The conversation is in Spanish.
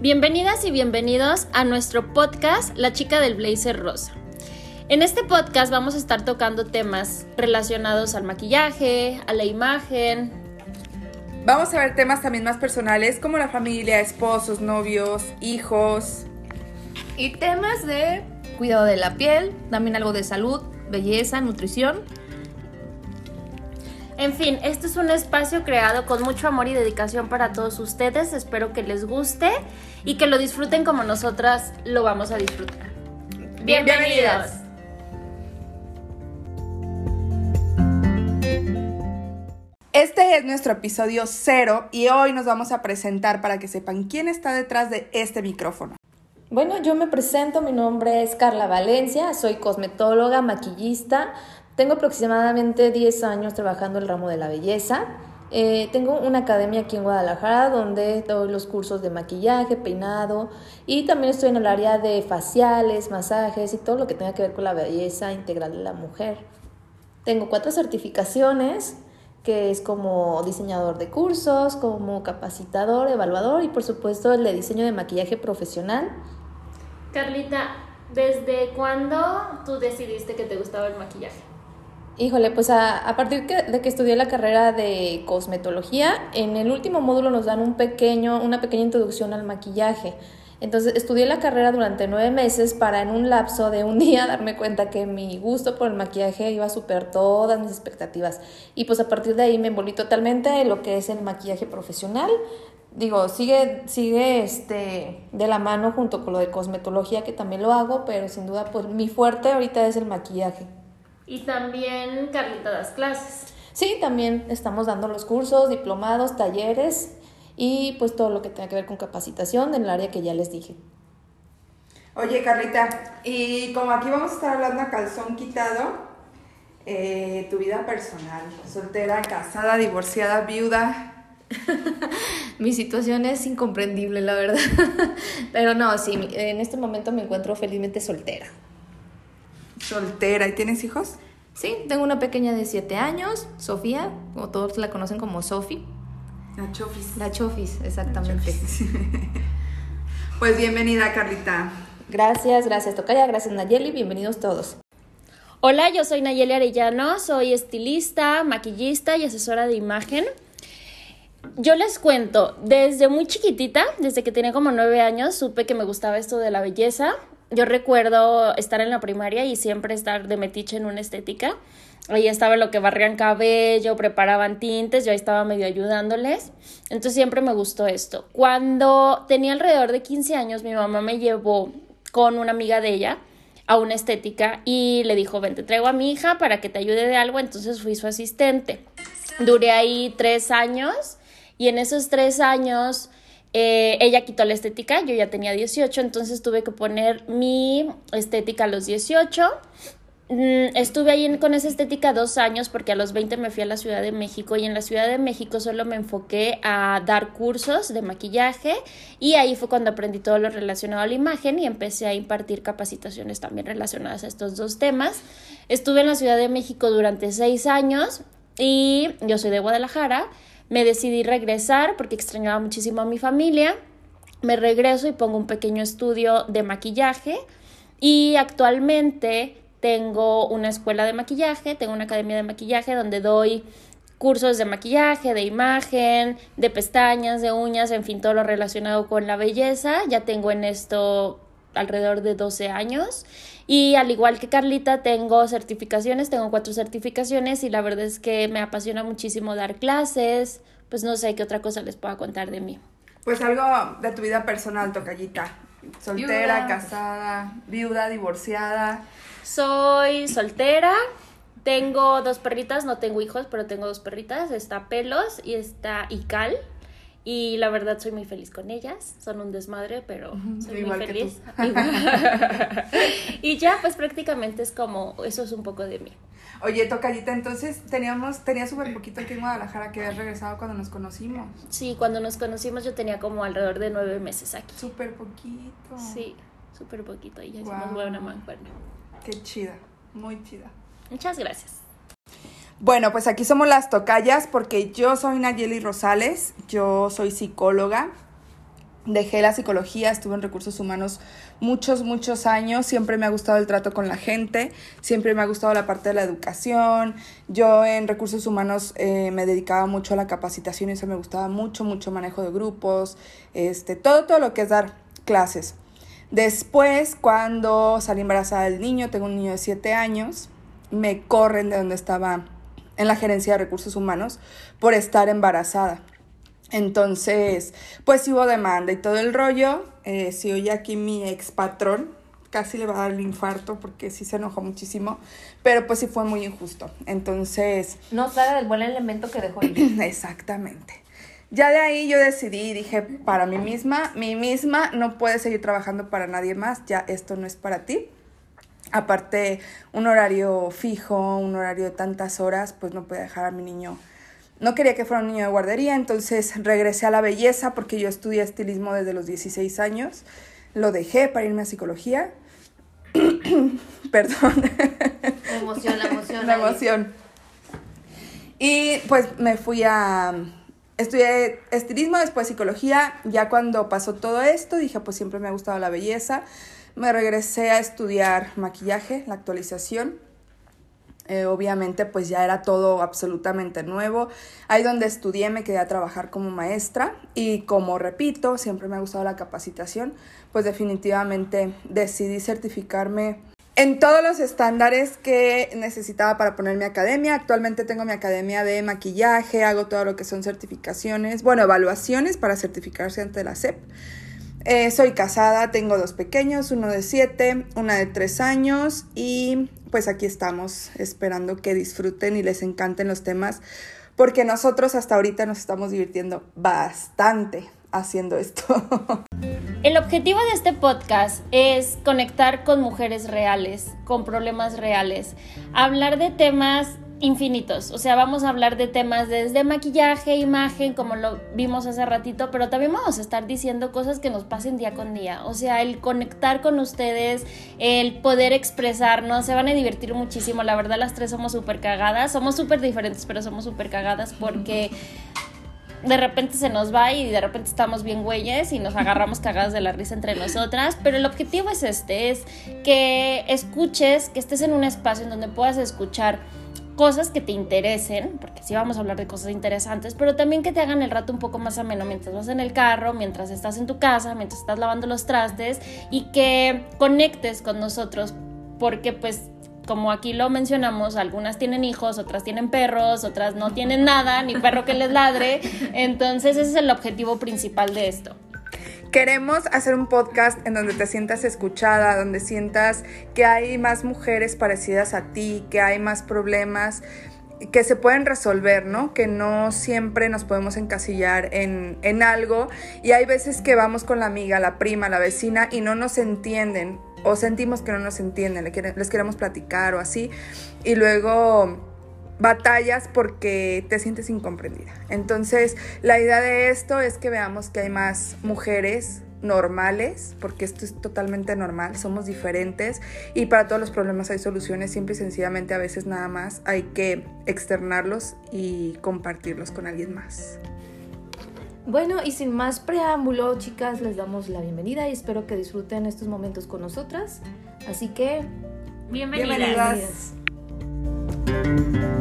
Bienvenidas y bienvenidos a nuestro podcast La chica del blazer rosa. En este podcast vamos a estar tocando temas relacionados al maquillaje, a la imagen. Vamos a ver temas también más personales como la familia, esposos, novios, hijos. Y temas de cuidado de la piel, también algo de salud, belleza, nutrición. En fin, este es un espacio creado con mucho amor y dedicación para todos ustedes. Espero que les guste y que lo disfruten como nosotras lo vamos a disfrutar. Bienvenidos. Este es nuestro episodio cero y hoy nos vamos a presentar para que sepan quién está detrás de este micrófono. Bueno, yo me presento, mi nombre es Carla Valencia, soy cosmetóloga, maquillista, tengo aproximadamente 10 años trabajando el ramo de la belleza. Eh, tengo una academia aquí en Guadalajara donde doy los cursos de maquillaje, peinado y también estoy en el área de faciales, masajes y todo lo que tenga que ver con la belleza integral de la mujer. Tengo cuatro certificaciones que es como diseñador de cursos, como capacitador, evaluador y por supuesto el de diseño de maquillaje profesional. Carlita, ¿desde cuándo tú decidiste que te gustaba el maquillaje? Híjole, pues a, partir de que estudié la carrera de cosmetología, en el último módulo nos dan un pequeño, una pequeña introducción al maquillaje. Entonces estudié la carrera durante nueve meses para en un lapso de un día darme cuenta que mi gusto por el maquillaje iba a superar todas mis expectativas. Y pues a partir de ahí me envolví totalmente en lo que es el maquillaje profesional. Digo, sigue, sigue este, de la mano junto con lo de cosmetología que también lo hago, pero sin duda pues mi fuerte ahorita es el maquillaje. Y también Carlita das clases. Sí, también estamos dando los cursos, diplomados, talleres y pues todo lo que tenga que ver con capacitación en el área que ya les dije. Oye, Carlita, y como aquí vamos a estar hablando a calzón quitado, eh, tu vida personal, soltera, casada, divorciada, viuda. Mi situación es incomprendible, la verdad. Pero no, sí, en este momento me encuentro felizmente soltera. Soltera, ¿y tienes hijos? Sí, tengo una pequeña de 7 años, Sofía, o todos la conocen como Sofi. La Chofis. La Chofis, exactamente. pues bienvenida, Carlita. Gracias, gracias Tocaya, gracias Nayeli, bienvenidos todos. Hola, yo soy Nayeli Arellano, soy estilista, maquillista y asesora de imagen. Yo les cuento, desde muy chiquitita, desde que tenía como nueve años, supe que me gustaba esto de la belleza. Yo recuerdo estar en la primaria y siempre estar de metiche en una estética. Ahí estaba lo que barrían cabello, preparaban tintes, yo ahí estaba medio ayudándoles. Entonces siempre me gustó esto. Cuando tenía alrededor de 15 años, mi mamá me llevó con una amiga de ella a una estética y le dijo, ven, te traigo a mi hija para que te ayude de algo. Entonces fui su asistente. Duré ahí tres años y en esos tres años eh, ella quitó la estética, yo ya tenía 18, entonces tuve que poner mi estética a los 18. Mm, estuve ahí con esa estética dos años porque a los 20 me fui a la Ciudad de México y en la Ciudad de México solo me enfoqué a dar cursos de maquillaje y ahí fue cuando aprendí todo lo relacionado a la imagen y empecé a impartir capacitaciones también relacionadas a estos dos temas. Estuve en la Ciudad de México durante seis años y yo soy de Guadalajara me decidí regresar porque extrañaba muchísimo a mi familia. Me regreso y pongo un pequeño estudio de maquillaje y actualmente tengo una escuela de maquillaje, tengo una academia de maquillaje donde doy cursos de maquillaje, de imagen, de pestañas, de uñas, en fin, todo lo relacionado con la belleza. Ya tengo en esto alrededor de 12 años. Y al igual que Carlita, tengo certificaciones, tengo cuatro certificaciones y la verdad es que me apasiona muchísimo dar clases, pues no sé qué otra cosa les pueda contar de mí. Pues algo de tu vida personal, Tocallita. Soltera, casada, viuda, divorciada. Soy soltera, tengo dos perritas, no tengo hijos, pero tengo dos perritas. Está Pelos y está Ical. Y la verdad soy muy feliz con ellas. Son un desmadre, pero soy muy feliz. y ya, pues prácticamente es como, eso es un poco de mí. Oye, Tocallita, entonces teníamos, tenía súper poquito aquí en Guadalajara que habías regresado cuando nos conocimos. Sí, cuando nos conocimos yo tenía como alrededor de nueve meses aquí. Súper poquito. Sí, súper poquito. Y ya hicimos buena mancuerna. Qué chida, muy chida. Muchas gracias. Bueno, pues aquí somos las tocallas porque yo soy Nayeli Rosales, yo soy psicóloga Dejé la psicología, estuve en recursos humanos muchos, muchos años. Siempre me ha gustado el trato con la gente, siempre me ha gustado la parte de la educación. Yo en recursos humanos eh, me dedicaba mucho a la capacitación y eso me gustaba mucho, mucho manejo de grupos, este, todo, todo lo que es dar clases. Después, cuando salí embarazada del niño, tengo un niño de 7 años, me corren de donde estaba en la gerencia de recursos humanos por estar embarazada. Entonces, pues hubo demanda y todo el rollo. Eh, si oye aquí mi ex patrón, casi le va a dar el infarto porque sí se enojó muchísimo, pero pues sí fue muy injusto. Entonces... No sabe del buen elemento que dejó. Exactamente. Ya de ahí yo decidí, dije, para mí misma, mi misma no puede seguir trabajando para nadie más, ya esto no es para ti. Aparte, un horario fijo, un horario de tantas horas, pues no puede dejar a mi niño no quería que fuera un niño de guardería, entonces regresé a la belleza porque yo estudié estilismo desde los 16 años. Lo dejé para irme a psicología. Perdón. La emoción, la emoción. La emoción. Y pues me fui a... Estudié estilismo, después psicología. Ya cuando pasó todo esto, dije, pues siempre me ha gustado la belleza. Me regresé a estudiar maquillaje, la actualización. Eh, obviamente pues ya era todo absolutamente nuevo. Ahí donde estudié me quedé a trabajar como maestra y como repito, siempre me ha gustado la capacitación, pues definitivamente decidí certificarme en todos los estándares que necesitaba para poner mi academia. Actualmente tengo mi academia de maquillaje, hago todo lo que son certificaciones, bueno, evaluaciones para certificarse ante la SEP. Eh, soy casada, tengo dos pequeños, uno de siete, una de tres años y pues aquí estamos esperando que disfruten y les encanten los temas porque nosotros hasta ahorita nos estamos divirtiendo bastante haciendo esto. El objetivo de este podcast es conectar con mujeres reales, con problemas reales, hablar de temas infinitos. O sea, vamos a hablar de temas desde maquillaje, imagen, como lo vimos hace ratito, pero también vamos a estar diciendo cosas que nos pasen día con día. O sea, el conectar con ustedes, el poder expresarnos, se van a divertir muchísimo. La verdad, las tres somos súper cagadas. Somos súper diferentes, pero somos súper cagadas porque de repente se nos va y de repente estamos bien güeyes y nos agarramos cagadas de la risa entre nosotras, pero el objetivo es este, es que escuches, que estés en un espacio en donde puedas escuchar cosas que te interesen, porque sí vamos a hablar de cosas interesantes, pero también que te hagan el rato un poco más ameno mientras vas en el carro, mientras estás en tu casa, mientras estás lavando los trastes y que conectes con nosotros, porque pues como aquí lo mencionamos, algunas tienen hijos, otras tienen perros, otras no tienen nada, ni perro que les ladre, entonces ese es el objetivo principal de esto. Queremos hacer un podcast en donde te sientas escuchada, donde sientas que hay más mujeres parecidas a ti, que hay más problemas que se pueden resolver, ¿no? Que no siempre nos podemos encasillar en, en algo y hay veces que vamos con la amiga, la prima, la vecina y no nos entienden o sentimos que no nos entienden, les queremos platicar o así y luego batallas porque te sientes incomprendida. Entonces, la idea de esto es que veamos que hay más mujeres normales, porque esto es totalmente normal, somos diferentes y para todos los problemas hay soluciones, simple y sencillamente a veces nada más hay que externarlos y compartirlos con alguien más. Bueno, y sin más preámbulo, chicas, les damos la bienvenida y espero que disfruten estos momentos con nosotras. Así que, bienvenidas. bienvenidas.